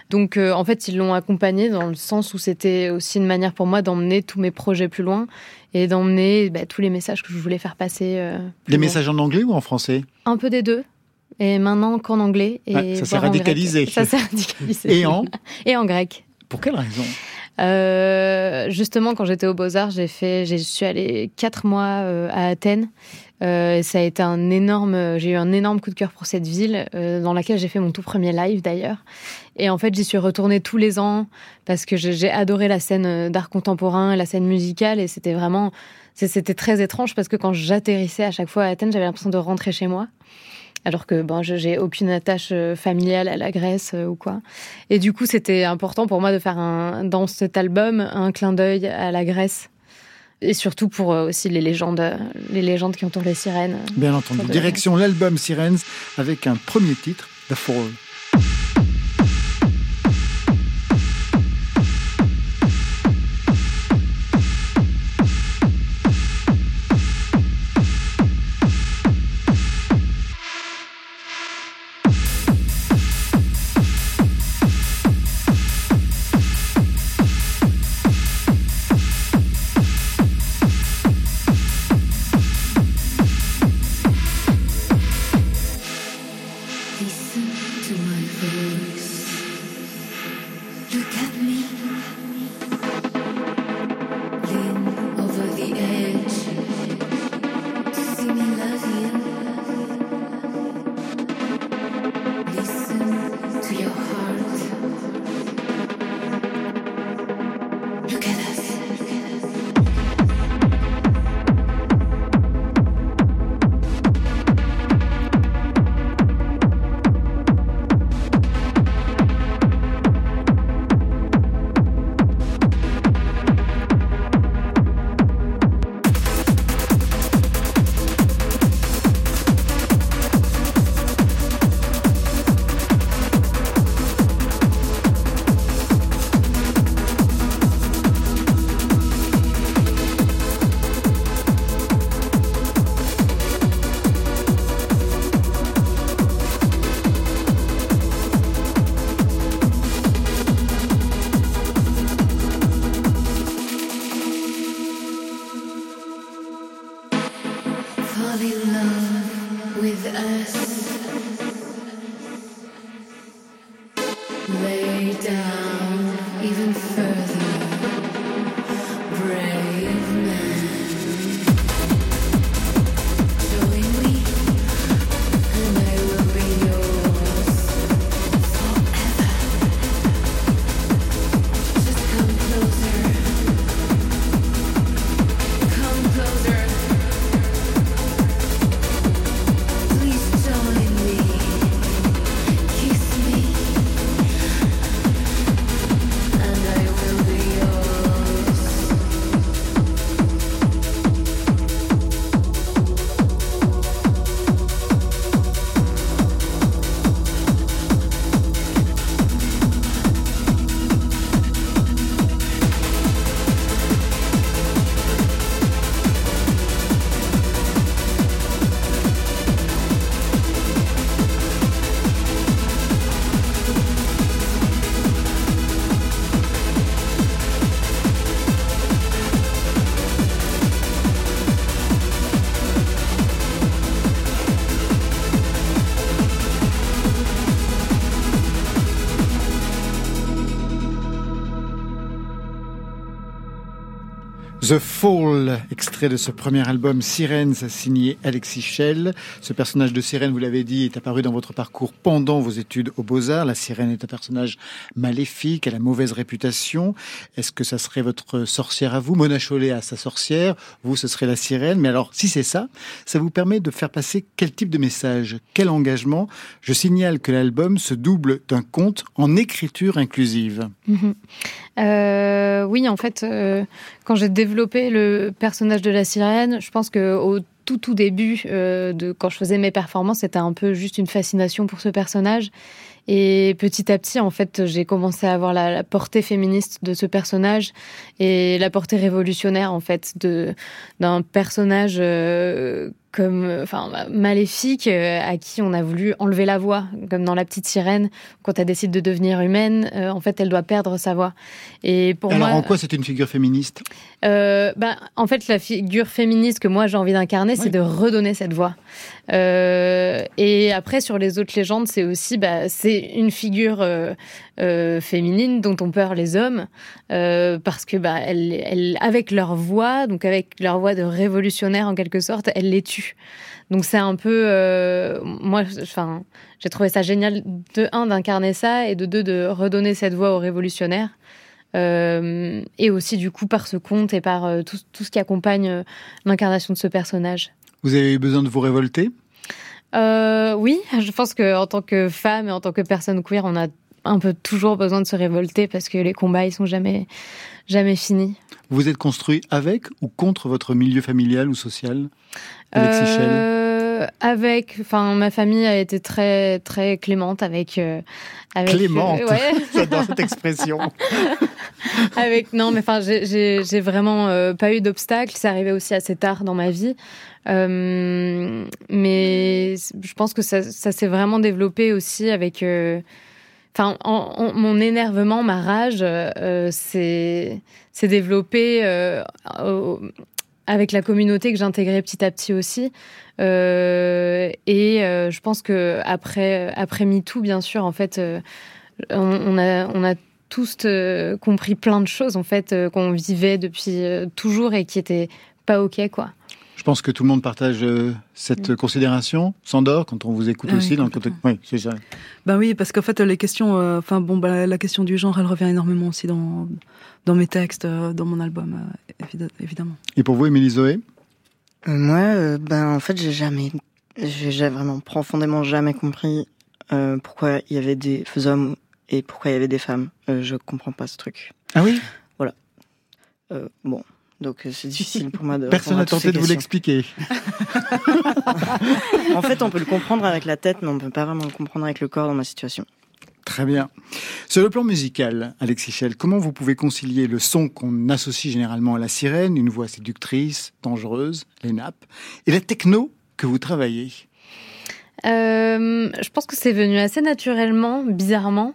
Donc euh, en fait, ils l'ont accompagné dans le sens où c'était aussi une manière pour moi d'emmener tous mes projets plus loin et d'emmener bah, tous les messages que je voulais faire passer. euh, Les messages en anglais ou en français? Un peu des deux. Et maintenant qu'en anglais. Et ça s'est radicalisé. Ça s'est radicalisé. Et en? Et en grec. Pour quelle raison? Euh, justement, quand j'étais aux Beaux-Arts, j'ai fait, je suis allée quatre mois euh, à Athènes. Euh, ça a été un énorme, j'ai eu un énorme coup de cœur pour cette ville, euh, dans laquelle j'ai fait mon tout premier live d'ailleurs. Et en fait, j'y suis retournée tous les ans parce que j'ai adoré la scène euh, d'art contemporain la scène musicale. Et c'était vraiment, c'était très étrange parce que quand j'atterrissais à chaque fois à Athènes, j'avais l'impression de rentrer chez moi. Alors que bon, je- j'ai aucune attache euh, familiale à la Grèce euh, ou quoi. Et du coup, c'était important pour moi de faire un, dans cet album un clin d'œil à la Grèce. Et surtout pour euh, aussi les légendes, les légendes qui entourent les sirènes. Bien entendu. Direction l'album Sirens avec un premier titre, The Fall. The Fall, extrait de ce premier album Sirens, signé Alexis Schell. Ce personnage de sirène, vous l'avez dit, est apparu dans votre parcours pendant vos études aux Beaux-Arts. La sirène est un personnage maléfique, elle a mauvaise réputation. Est-ce que ça serait votre sorcière à vous? Mona Chollet a sa sorcière, vous, ce serait la sirène. Mais alors, si c'est ça, ça vous permet de faire passer quel type de message Quel engagement? Je signale que l'album se double d'un conte en écriture inclusive. Mhm. Euh, oui, en fait, euh, quand j'ai développé le personnage de la sirène, je pense que au tout tout début euh, de quand je faisais mes performances, c'était un peu juste une fascination pour ce personnage. Et petit à petit, en fait, j'ai commencé à avoir la, la portée féministe de ce personnage et la portée révolutionnaire, en fait, de d'un personnage euh, comme, enfin, maléfique euh, à qui on a voulu enlever la voix, comme dans la petite sirène, quand elle décide de devenir humaine, euh, en fait, elle doit perdre sa voix. Et pour alors, moi, en quoi c'est une figure féministe? Euh, bah, en fait, la figure féministe que moi j'ai envie d'incarner, c'est de redonner cette voix. Euh, et après, sur les autres légendes, c'est aussi, bah, c'est une figure euh, féminines dont ont peur les hommes, parce que bah, avec leur voix, donc avec leur voix de révolutionnaire en quelque sorte, elles les tuent. Donc c'est un peu, moi, enfin, j'ai trouvé ça génial de un d'incarner ça et de deux de redonner cette voix aux révolutionnaires. Euh, et aussi du coup par ce conte et par euh, tout, tout ce qui accompagne euh, l'incarnation de ce personnage. Vous avez eu besoin de vous révolter? Oui, je pense que en tant que femme et en tant que personne queer, on a un peu toujours besoin de se révolter parce que les combats ils sont jamais jamais finis. Vous êtes construit avec ou contre votre milieu familial ou social? Alexis avec, enfin, ma famille a été très très clémente avec. euh, avec Clémente euh, ouais. J'adore cette expression. avec non mais enfin j'ai- vraiment euh, pas eu d'obstacle c'est arrivé aussi assez tard dans ma vie Euh, mais je pense que ça, ça s'est vraiment développé aussi avec euh, enfin en- en- mon énervement ma rage euh, s'est développé au- avec la communauté que j'intégrais petit à petit aussi Euh, et euh, je pense que après après MeToo bien sûr en fait euh, on, a on a tous compris plein de choses en fait qu'on vivait depuis toujours et qui étaient pas ok quoi. Je pense que tout le monde partage euh, cette considération. Sandor, quand on vous écoute Ah oui, aussi, dans le contexte. Oui, c'est ça. Ben oui, parce qu'en fait, les questions, euh, enfin bon, bah, la question du genre, elle revient énormément aussi dans, dans mes textes, euh, dans mon album, euh, évid- évidemment. Et pour vous, Émilie Zoé? Moi, euh, ben en fait, j'ai jamais, j'ai j'ai vraiment profondément jamais compris euh, pourquoi il y avait des hommes et pourquoi il y avait des femmes. Euh, je comprends pas ce truc. Ah oui? Voilà. Euh, bon, donc euh, c'est difficile pour moi de. Personne n'a tenté de vous l'expliquer. En fait, on peut le comprendre avec la tête, mais on peut pas vraiment le comprendre avec le corps dans ma situation. Très bien. Sur le plan musical, Alexis Schell, comment vous pouvez concilier le son qu'on associe généralement à la sirène, une voix séductrice, dangereuse, les nappes, et la techno que vous travaillez? Euh, je pense que c'est venu assez naturellement, bizarrement.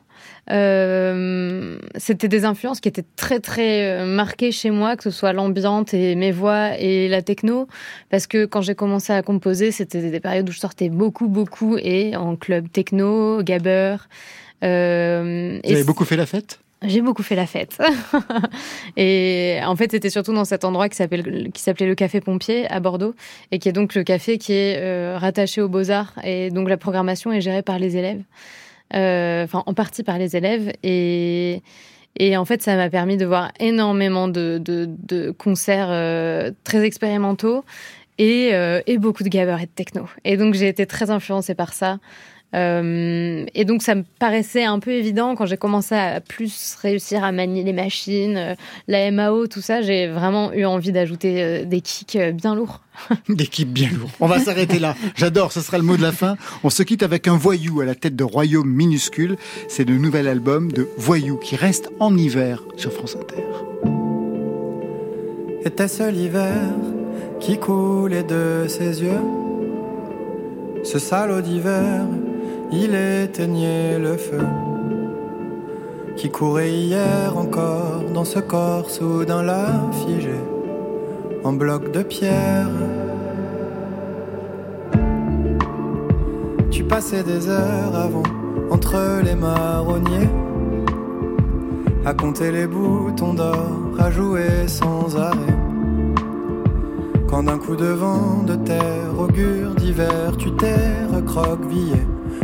Euh, C'était des influences qui étaient très très euh, marquées chez moi, que ce soit l'ambiante et mes voix et la techno, parce que quand j'ai commencé à composer, c'était des périodes où je sortais beaucoup beaucoup et en club techno, gabber. Euh, Vous et avez beaucoup fait la fête? J'ai beaucoup fait la fête. et en fait, c'était surtout dans cet endroit qui s'appelait le Café Pompier à Bordeaux et qui est donc le café qui est euh, rattaché aux Beaux-Arts et donc la programmation est gérée par les élèves. Euh, Enfin, en partie par les élèves et et en fait, ça m'a permis de voir énormément de, concerts euh, très expérimentaux et, et beaucoup de gabber et de techno. Et donc, j'ai été très influencée par ça. Euh, et donc, ça me paraissait un peu évident quand j'ai commencé à plus réussir à manier les machines, euh, la MAO, tout ça. J'ai vraiment eu envie d'ajouter euh, des kicks bien lourds. D'équipe bien lourde. On va s'arrêter là. J'adore, ce sera le mot de la fin. On se quitte avec un voyou à la tête de Royaume minuscule. C'est le nouvel album de Voyou qui reste en hiver sur France Inter. Était-ce l'hiver qui coulait de ses yeux Ce salaud d'hiver, il éteignait le feu qui courait hier encore dans ce corps soudain là figé en bloc de pierre. Tu passais des heures avant entre les marronniers à compter les boutons d'or, à jouer sans arrêt. Quand d'un coup de vent de terre augure d'hiver, tu t'es recroquevillé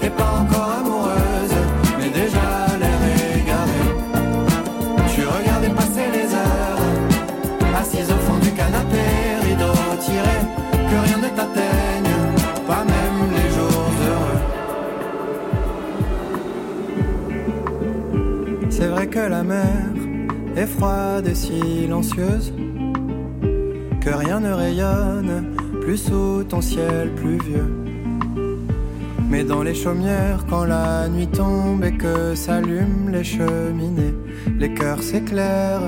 T'étais pas encore amoureuse, mais déjà l'air égaré. Tu regardais passer les heures, assise au fond du canapé, rideau tiré, que rien ne t'atteigne, pas même les jours heureux. C'est vrai que la mer est froide et silencieuse, que rien ne rayonne plus sous ton ciel pluvieux. Mais dans les chaumières, quand la nuit tombe et que s'allument les cheminées, les cœurs s'éclairent.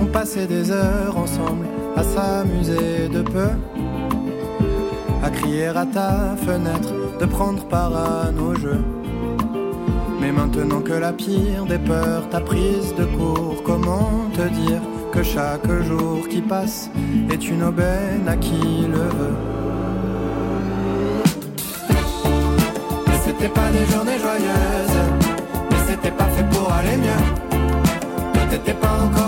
On passait des heures ensemble à s'amuser de peu, à crier à ta fenêtre, de prendre part à nos jeux. Mais maintenant que la pire des peurs t'a prise de court, comment te dire que chaque jour qui passe est une aubaine à qui le veut Mais c'était pas des journées joyeuses, mais c'était pas fait pour aller mieux. Pas encore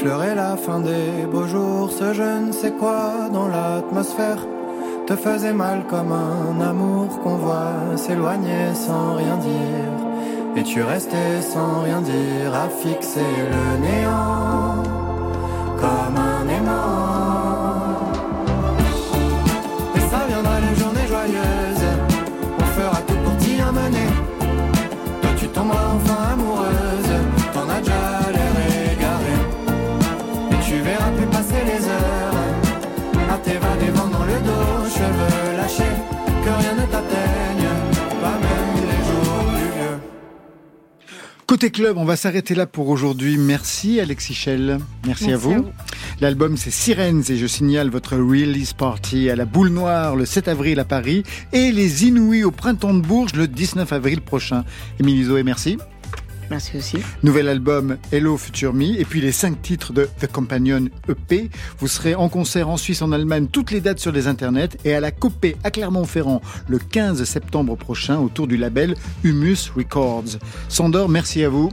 fleurait la fin des beaux jours, ce je ne sais quoi dans l'atmosphère te faisait mal comme un amour qu'on voit s'éloigner sans rien dire. Et tu restais sans rien dire à fixer le néant comme un aimant. Et ça viendra les journées joyeuses, on fera tout pour t'y amener. Toi tu tomberas enfin dos, cheveux lâchés, que rien ne t'atteigne, pas même les jours plus vieux. Côté club, on va s'arrêter là pour aujourd'hui. Merci Alexis Schell. Merci, Merci à vous. à vous. L'album c'est Sirens et je signale votre release party à la Boule Noire le 7 avril à Paris et les Inouïs au Printemps de Bourges le 19 avril prochain. Émilie Zoé, merci. Merci aussi. Nouvel album Hello Future Me et puis les cinq titres de The Companion EP. Vous serez en concert en Suisse, en Allemagne, toutes les dates sur les internets et à la Copée à Clermont-Ferrand le 15 septembre prochain autour du label Humus Records. Sandor, merci à vous.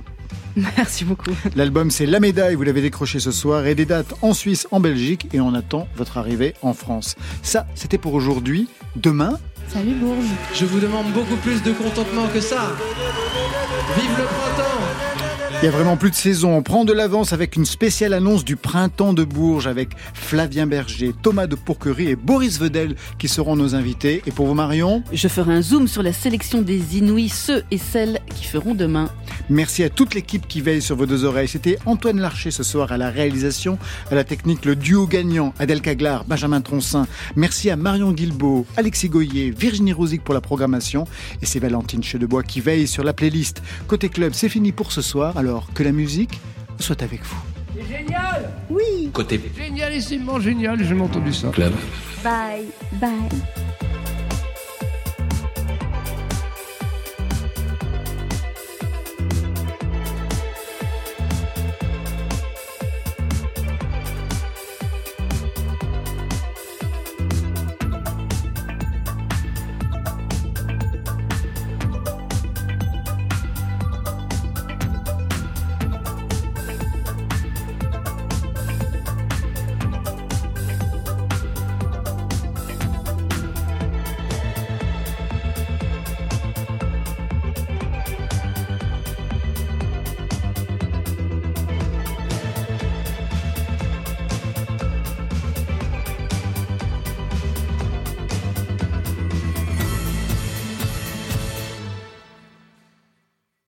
Merci beaucoup. L'album c'est La Médaille, vous l'avez décroché ce soir, et des dates en Suisse, en Belgique, et on attend votre arrivée en France. Ça, c'était pour aujourd'hui. Demain, Salut Bourges. Je vous demande beaucoup plus de contentement que ça. Vive le il y a vraiment plus de saison. On prend de l'avance avec une spéciale annonce du printemps de Bourges avec Flavien Berger, Thomas de Pourquerie et Boris Vedel qui seront nos invités. Et pour vous, Marion Je ferai un zoom sur la sélection des Inouïs, ceux et celles qui feront demain. Merci à toute l'équipe qui veille sur vos deux oreilles. C'était Antoine Larcher ce soir à la réalisation, à la technique, le duo gagnant, Adèle Caglar, Benjamin Troncin. Merci à Marion Guilbeault, Alexis Goyer, Virginie Rosic pour la programmation. Et c'est Valentine Chedebois qui veille sur la playlist. Côté club, c'est fini pour ce soir. Alors que la musique soit avec vous. C'est génial Oui Côté Génialissimement génial, j'ai entendu ça. club. Bye, bye.